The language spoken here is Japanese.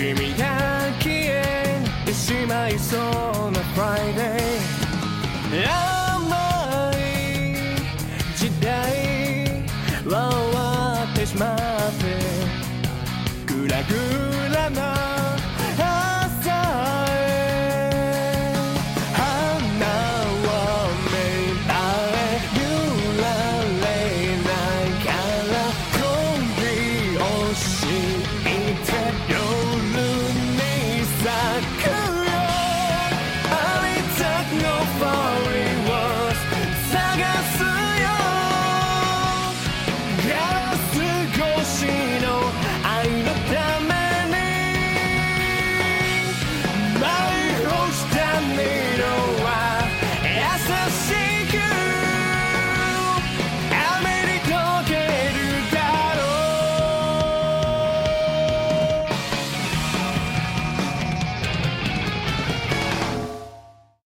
君が消えてしまいそうなフライデー甘い時代は終わってしまって。グラグラな朝へ。花はれ揺られないから。をてよ